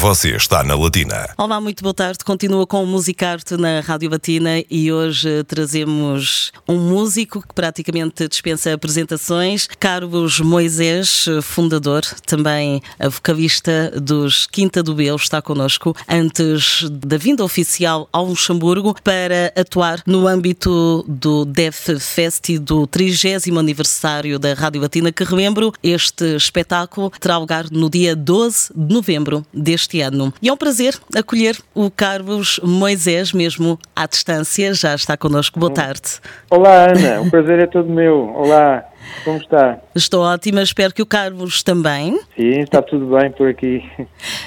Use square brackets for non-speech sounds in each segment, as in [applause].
Você está na Latina. Olá, muito boa tarde. Continua com o Musicarte na Rádio Batina e hoje trazemos um músico que praticamente dispensa apresentações, Carlos Moisés, fundador, também a vocalista dos Quinta do Belo, está connosco antes da vinda oficial ao Luxemburgo para atuar no âmbito do Def Fest e do 30 aniversário da Rádio Batina, que relembro, este espetáculo terá lugar no dia 12 de novembro deste este ano. E é um prazer acolher o Carlos Moisés, mesmo à distância, já está connosco. Boa tarde. Olá, Ana, o prazer é todo meu. Olá. Como está? Estou ótima, espero que o Carlos também. Sim, está tudo bem por aqui.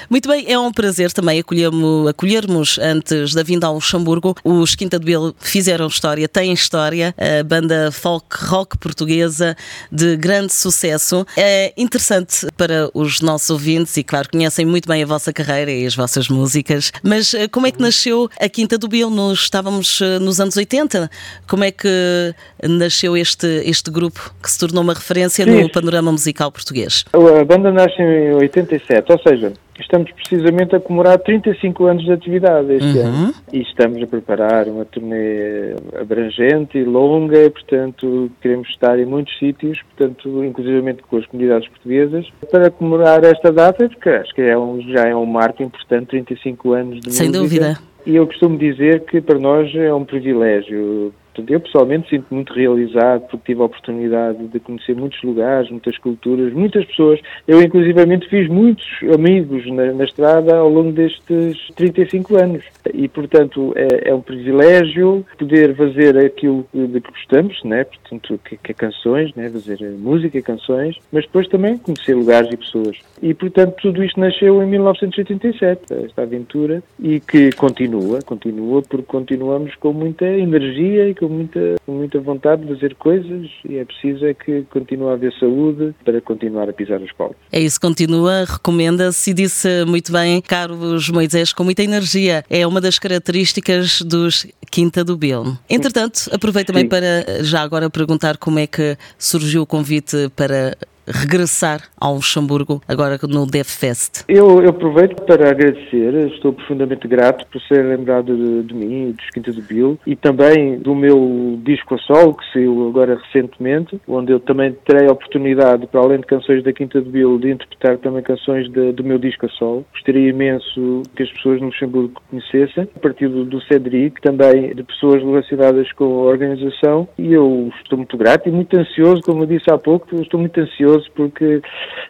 Muito bem, é um prazer também acolhermos, acolhermos antes da vinda ao Luxemburgo. Os Quinta de Belo fizeram história, têm história, a banda folk rock portuguesa de grande sucesso. É interessante para os nossos ouvintes e, claro, conhecem muito bem a vossa carreira e as vossas músicas. Mas eh, como é que nasceu a Quinta do Belo? Nos, estávamos eh, nos anos 80. Como é que nasceu este, este grupo que se tornou uma referência Sim. no panorama musical português. A banda nasce em 87, ou seja, estamos precisamente a comemorar 35 anos de atividade este uhum. ano e estamos a preparar uma turnê abrangente e longa, portanto queremos estar em muitos sítios, portanto inclusivamente com as comunidades portuguesas, para comemorar esta data, porque acho que é um, já é um marco importante, 35 anos de Sem música. dúvida. E eu costumo dizer que para nós é um privilégio eu pessoalmente sinto muito realizado porque tive a oportunidade de conhecer muitos lugares, muitas culturas, muitas pessoas. Eu, inclusivamente, fiz muitos amigos na, na estrada ao longo destes 35 anos. E, portanto, é, é, um privilégio poder fazer aquilo de que gostamos, né? portanto, que, que é canções, né? fazer música e canções, mas depois também conhecer lugares e pessoas. E, portanto, tudo isto nasceu em 1987, esta aventura, e que continua, continua, porque continuamos com muita energia e com muita, com muita vontade de fazer coisas e é preciso é que continue a haver saúde para continuar a pisar os palcos. É isso, continua, recomenda-se e disse muito bem Carlos Moisés, com muita energia. É uma das características dos Quinta do Belo. Entretanto, aproveito também Sim. para já agora perguntar como é que surgiu o convite para regressar ao Luxemburgo agora no Dev Fest? Eu, eu, aproveito para agradecer, estou profundamente grato por ser lembrado de, de mim, dos Quinta do Bill e também do meu disco a solo que saiu agora recentemente, onde eu também terei a oportunidade, para além de canções da Quinta do Bill, de interpretar também canções de, do meu disco a solo. Gostaria imenso que as pessoas no Luxemburgo conhecessem, a partir do, do Cedric, também de pessoas relacionadas com a organização e eu estou muito grato e muito ansioso, como eu disse há pouco, estou muito ansioso curioso porque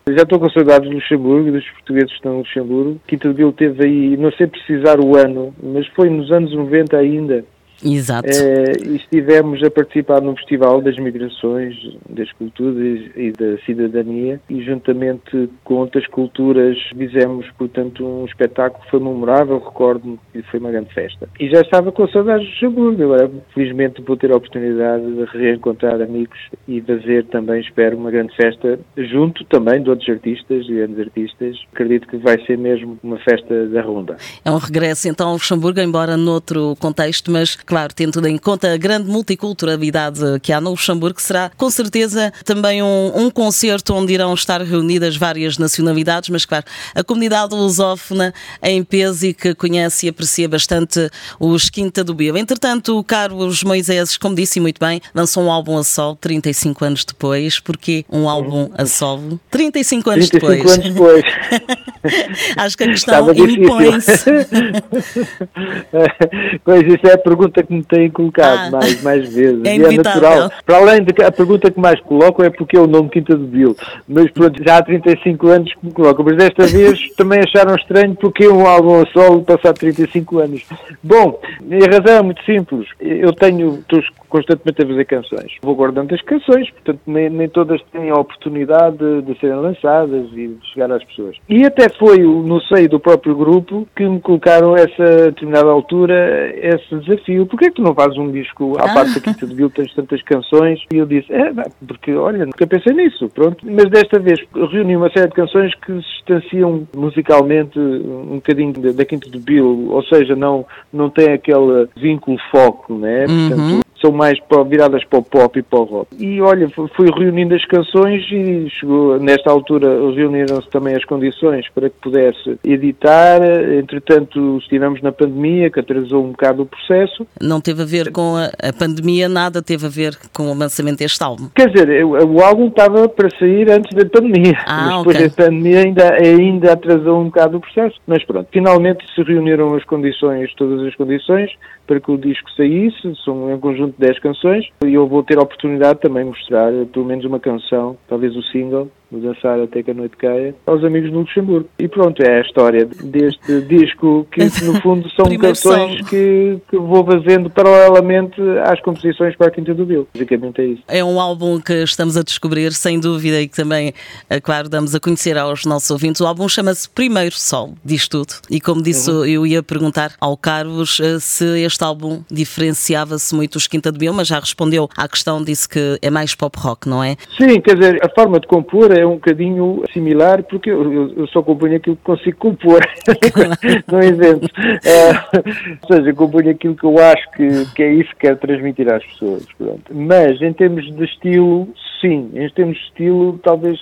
já estou com saudades do Luxemburgo, dos portugueses que estão no Luxemburgo. Quinta de Vil teve aí, não sei precisar o ano, mas foi nos anos 90 ainda, Exato. É, e estivemos a participar num festival das migrações, das culturas e da cidadania e juntamente com outras culturas fizemos, portanto, um espetáculo que foi memorável, recordo-me que foi uma grande festa. E já estava com saudades de Luxemburgo, agora felizmente vou ter a oportunidade de reencontrar amigos e fazer também, espero, uma grande festa junto também de outros artistas e grandes artistas. Acredito que vai ser mesmo uma festa da ronda. É um regresso então ao Luxemburgo, embora noutro contexto, mas claro, tendo em conta a grande multiculturalidade que há no Luxemburgo, será com certeza também um, um concerto onde irão estar reunidas várias nacionalidades, mas claro, a comunidade lusófona em peso e que conhece e aprecia bastante os Quinta do Bio. Entretanto, o Carlos Moisés, como disse muito bem, lançou um álbum a solo 35 anos depois. Porquê um álbum a solo 35 anos 35 depois? anos depois. [laughs] Acho que a questão impõe-se. [laughs] pois, isso é a pergunta que me têm colocado ah, mais, mais vezes. [laughs] É, é natural. Para além de que a pergunta que mais colocam é porque é o nome Quinta do Bill. Mas pronto, já há 35 anos que me colocam. Mas desta vez [laughs] também acharam estranho porque um álbum a solo passado 35 anos. Bom, a razão é muito simples. Eu tenho, estou constantemente a fazer canções. Vou guardando as canções, portanto nem, nem todas têm a oportunidade de, de, serem lançadas e de chegar às pessoas. E até foi no seio do próprio grupo que me colocaram essa determinada altura esse desafio porque é que tu não fazes um disco à ah. parte aqui de Bill, tens tantas canções? E eu disse, é, porque, olha, nunca pensei nisso, pronto. Mas desta vez reuni uma série de canções que se distanciam musicalmente um bocadinho da, da Quinta de Bill, ou seja, não, não tem aquele vínculo foco, né? Portanto, uhum são mais viradas para o pop e para o rock. E olha, fui reunindo as canções e chegou, nesta altura reuniram-se também as condições para que pudesse editar. Entretanto, estivemos na pandemia, que atrasou um bocado o processo. Não teve a ver com a, a pandemia, nada teve a ver com o lançamento deste álbum. Quer dizer, o, o álbum estava para sair antes da pandemia, ah, mas depois okay. da pandemia ainda, ainda atrasou um bocado o processo. Mas pronto, finalmente se reuniram as condições, todas as condições, para que o disco saísse, são um conjunto 10 canções, e eu vou ter a oportunidade também de mostrar pelo menos uma canção, talvez o single, no Dançar Até que a Noite Caia, aos amigos no Luxemburgo. E pronto, é a história deste disco, que no fundo [laughs] são canções que, que, vou fazendo paralelamente às composições para a Quinta do Bill. Basicamente é isso. É um álbum que estamos a descobrir, sem dúvida, e que também, é claro, damos a conhecer aos nossos ouvintes. O álbum chama-se Primeiro Sol, diz tudo. E como disse, uhum. eu ia perguntar ao Carlos eh, se este álbum diferenciava-se muito dos Quinta do Bill, mas já respondeu à questão, disse que é mais pop rock, não é? Sim, quer dizer, a forma de compor é é um bocadinho similar, porque eu, eu só componho aquilo que consigo compor, [laughs] não invento. É, ou seja, componho aquilo que eu acho que, que é isso que quero transmitir às pessoas. Pronto. Mas, em termos de estilo, sim. Em termos de estilo, talvez.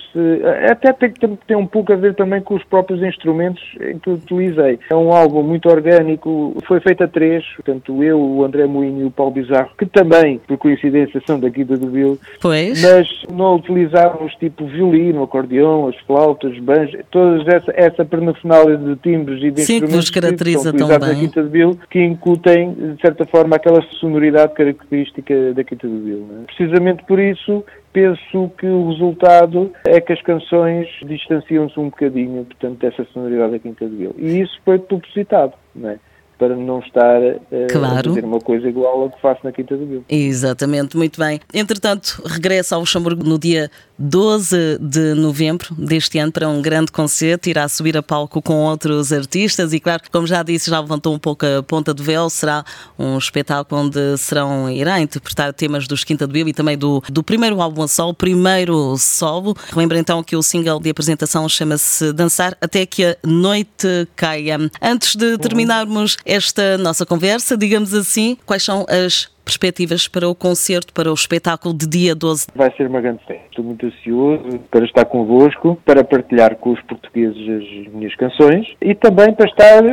Até tem ter um pouco a ver também com os próprios instrumentos em que eu utilizei. É um álbum muito orgânico, foi feito a três, portanto, eu, o André Moinho e o Paulo Bizarro, que também, por coincidência, são daqui da do Bill, pois. mas não utilizávamos tipo violino violino, o acordeão, as flautas, banjos, toda essa, essa pernacionália de timbres e de Sim, instrumentos que nos caracteriza que tão bem. Quinta de Bill, que incutem, de certa forma, aquela sonoridade característica da Quinta de Bill. É? Precisamente por isso, penso que o resultado é que as canções distanciam-se um bocadinho, portanto, dessa sonoridade da Quinta de Bill. E isso foi propositado, não é? Para não estar uh, claro. a fazer uma coisa igual ao que faço na Quinta do Bill. Exatamente, muito bem. Entretanto, regressa ao Luxemburgo no dia 12 de novembro deste ano para um grande concerto, irá subir a palco com outros artistas e claro, como já disse, já levantou um pouco a ponta do véu, será um espetáculo onde serão, irá interpretar temas dos Quinta do Bill e também do, do primeiro álbum a solo, primeiro solo. Lembra então que o single de apresentação chama-se Dançar até que a noite caia. Antes de terminarmos esta nossa conversa, digamos assim, quais são as perspectivas para o concerto, para o espetáculo de dia 12? Vai ser uma grande festa. Estou muito ansioso para estar convosco, para partilhar com os portugueses as minhas canções e também para estar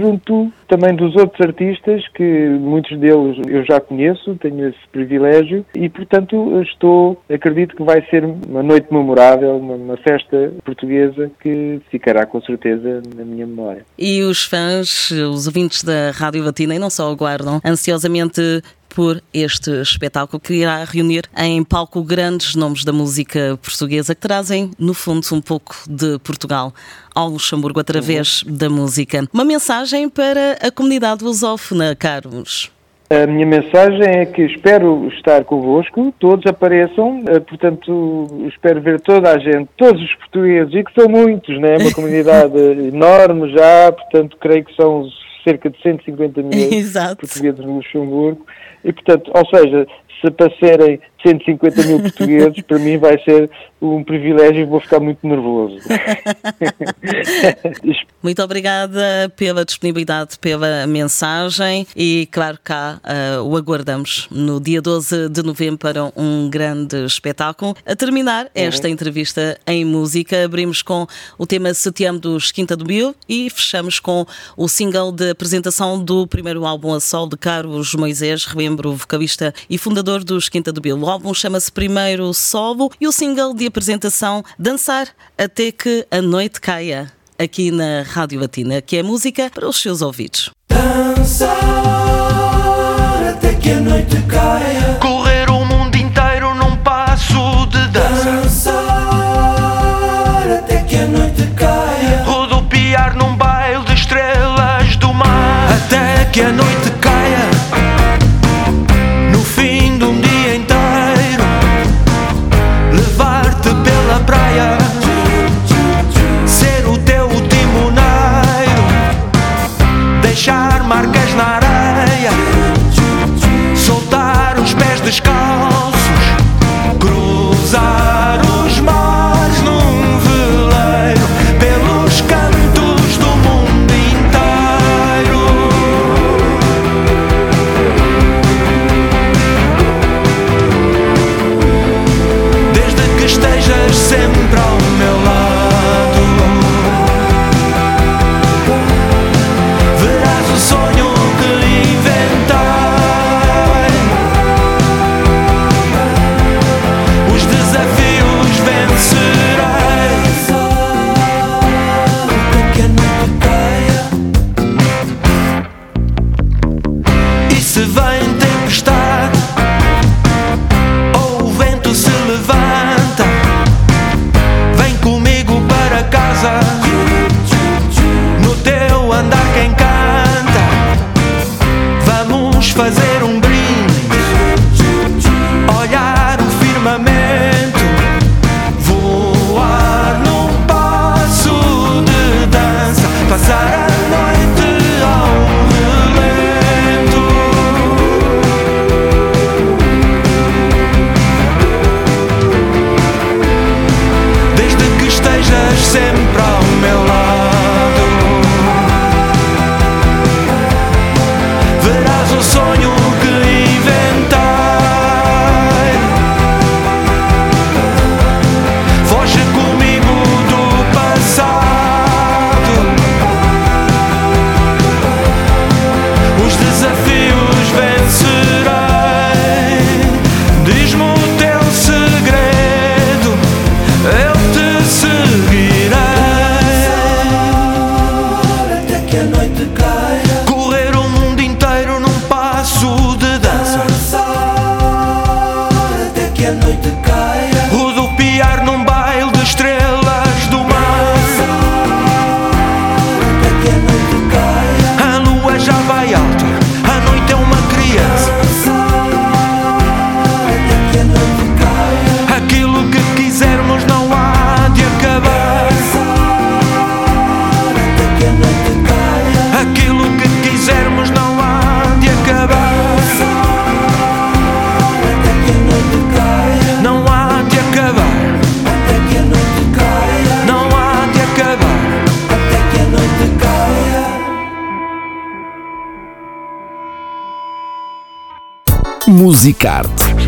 junto também dos outros artistas que muitos deles eu já conheço, tenho esse privilégio e portanto estou, acredito que vai ser uma noite memorável, uma, uma festa portuguesa que ficará com certeza na minha memória. E os fãs, os ouvintes da Rádio Latina e não só aguardam ansiosamente por este espetáculo que irá reunir em palco grandes nomes da música portuguesa que trazem, no fundo, um pouco de Portugal ao Luxemburgo através uhum. da música. Uma mensagem para a comunidade lusófona, Carlos. A minha mensagem é que espero estar convosco, todos apareçam, eh, portanto, espero ver toda a gente, todos os portugueses, e que são muitos, né? uma comunidade [laughs] enorme já, portanto, creio que são cerca de 150 mil Exato. portugueses no Luxemburgo, e portanto, ou seja, se aparecerem 150 mil portugueses, para mim vai ser um privilégio e vou ficar muito nervoso. [laughs] muito obrigada pela disponibilidade, pela mensagem e, claro, cá uh, o aguardamos no dia 12 de novembro para um grande espetáculo. A terminar uhum. esta entrevista em música, abrimos com o tema Setembro dos Quinta do Bill e fechamos com o single de apresentação do primeiro álbum a sol de Carlos Moisés, relembro, vocalista e fundador dos Quinta do Bill. O álbum chama-se Primeiro Solo e o single de apresentação Dançar até que a noite caia, aqui na Rádio Latina, que é música para os seus ouvidos. Dançar até que a noite caia. Correr o mundo inteiro num passo de dança. Dançar até que a noite caia. Rodopiar num baile de estrelas do mar. Até que a noite caia. Fazer até que Musicarte